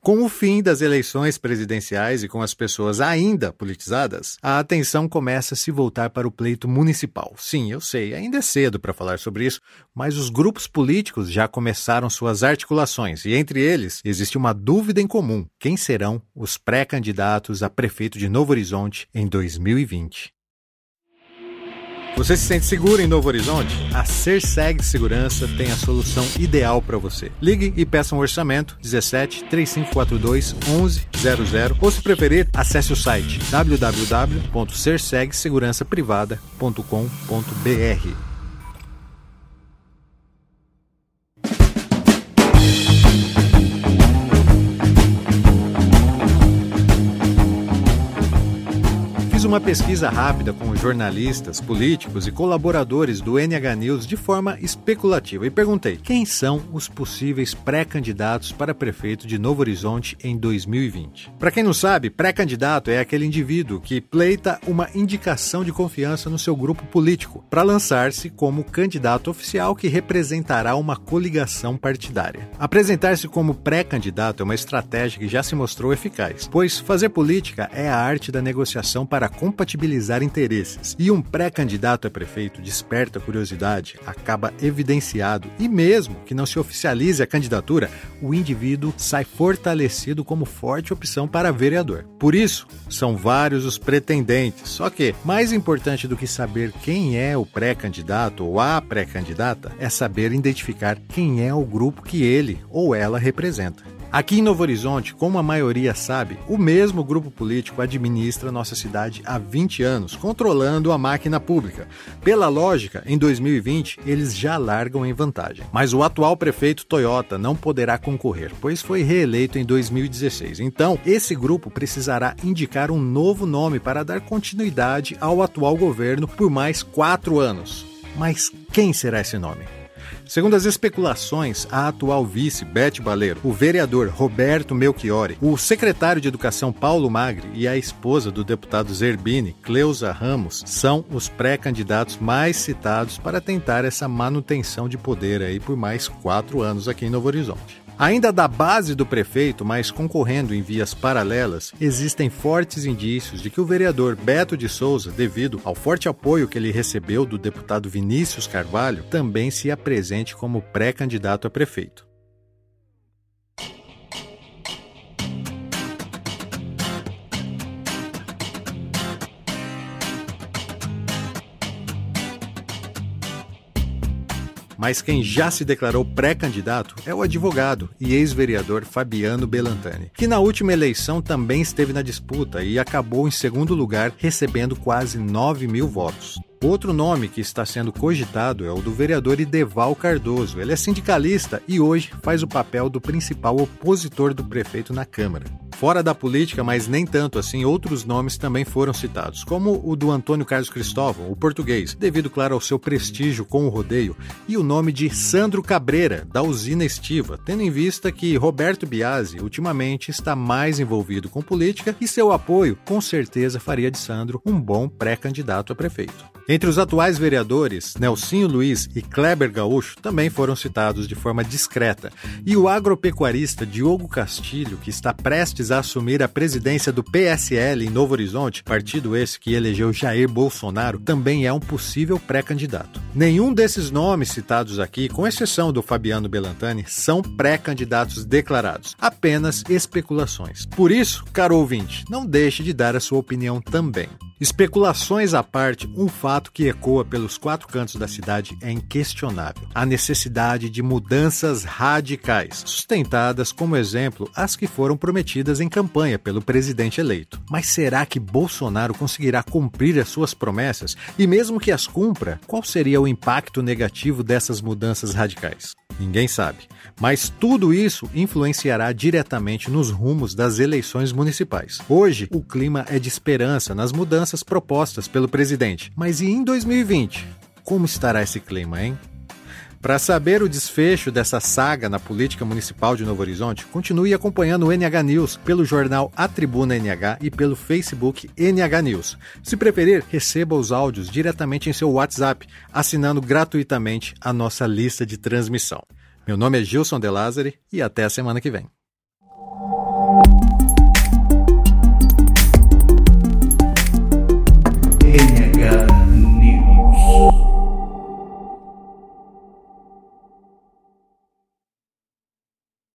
Com o fim das eleições presidenciais e com as pessoas ainda politizadas, a atenção começa a se voltar para o pleito municipal. Sim, eu sei, ainda é cedo para falar sobre isso, mas os grupos políticos já começaram suas articulações e entre eles existe uma dúvida em comum: quem serão os pré-candidatos a prefeito de Novo Horizonte em 2020? Você se sente seguro em Novo Horizonte? A Serseg Segurança tem a solução ideal para você. Ligue e peça um orçamento 17 3542 1100 ou se preferir, acesse o site www.sersegsegurançaprivada.com.br. uma pesquisa rápida com jornalistas, políticos e colaboradores do NH News de forma especulativa e perguntei quem são os possíveis pré-candidatos para prefeito de Novo Horizonte em 2020. Para quem não sabe, pré-candidato é aquele indivíduo que pleita uma indicação de confiança no seu grupo político para lançar-se como candidato oficial que representará uma coligação partidária. Apresentar-se como pré-candidato é uma estratégia que já se mostrou eficaz, pois fazer política é a arte da negociação para compatibilizar interesses. E um pré-candidato a prefeito desperta curiosidade, acaba evidenciado e mesmo que não se oficialize a candidatura, o indivíduo sai fortalecido como forte opção para vereador. Por isso, são vários os pretendentes. Só que, mais importante do que saber quem é o pré-candidato ou a pré-candidata, é saber identificar quem é o grupo que ele ou ela representa. Aqui em Novo Horizonte, como a maioria sabe, o mesmo grupo político administra nossa cidade há 20 anos, controlando a máquina pública. Pela lógica, em 2020 eles já largam em vantagem. Mas o atual prefeito Toyota não poderá concorrer, pois foi reeleito em 2016. Então, esse grupo precisará indicar um novo nome para dar continuidade ao atual governo por mais quatro anos. Mas quem será esse nome? Segundo as especulações, a atual vice, Beth Baleiro, o vereador Roberto Melchiori, o secretário de Educação Paulo Magri e a esposa do deputado Zerbini, Cleusa Ramos, são os pré-candidatos mais citados para tentar essa manutenção de poder aí por mais quatro anos aqui em Novo Horizonte. Ainda da base do prefeito, mas concorrendo em vias paralelas, existem fortes indícios de que o vereador Beto de Souza, devido ao forte apoio que ele recebeu do deputado Vinícius Carvalho, também se apresente como pré-candidato a prefeito. Mas quem já se declarou pré-candidato é o advogado e ex-vereador Fabiano Belantani, que na última eleição também esteve na disputa e acabou em segundo lugar, recebendo quase 9 mil votos. Outro nome que está sendo cogitado é o do vereador Ideval Cardoso. Ele é sindicalista e hoje faz o papel do principal opositor do prefeito na Câmara. Fora da política, mas nem tanto assim, outros nomes também foram citados, como o do Antônio Carlos Cristóvão, o português, devido, claro, ao seu prestígio com o rodeio, e o nome de Sandro Cabreira, da usina Estiva, tendo em vista que Roberto Biasi ultimamente está mais envolvido com política e seu apoio com certeza faria de Sandro um bom pré-candidato a prefeito. Entre os atuais vereadores, Nelsinho Luiz e Kleber Gaúcho também foram citados de forma discreta, e o agropecuarista Diogo Castilho, que está prestes a assumir a presidência do PSL em Novo Horizonte, partido esse que elegeu Jair Bolsonaro, também é um possível pré-candidato. Nenhum desses nomes citados aqui, com exceção do Fabiano Belantani, são pré-candidatos declarados, apenas especulações. Por isso, caro ouvinte, não deixe de dar a sua opinião também. Especulações à parte, um fato que ecoa pelos quatro cantos da cidade é inquestionável: a necessidade de mudanças radicais, sustentadas como exemplo as que foram prometidas em campanha pelo presidente eleito. Mas será que Bolsonaro conseguirá cumprir as suas promessas? E mesmo que as cumpra, qual seria o impacto negativo dessas mudanças radicais? Ninguém sabe. Mas tudo isso influenciará diretamente nos rumos das eleições municipais. Hoje, o clima é de esperança nas mudanças propostas pelo presidente. Mas e em 2020? Como estará esse clima, hein? Para saber o desfecho dessa saga na política municipal de Novo Horizonte, continue acompanhando o NH News pelo jornal A Tribuna NH e pelo Facebook NH News. Se preferir, receba os áudios diretamente em seu WhatsApp, assinando gratuitamente a nossa lista de transmissão. Meu nome é Gilson De Lázari e até a semana que vem.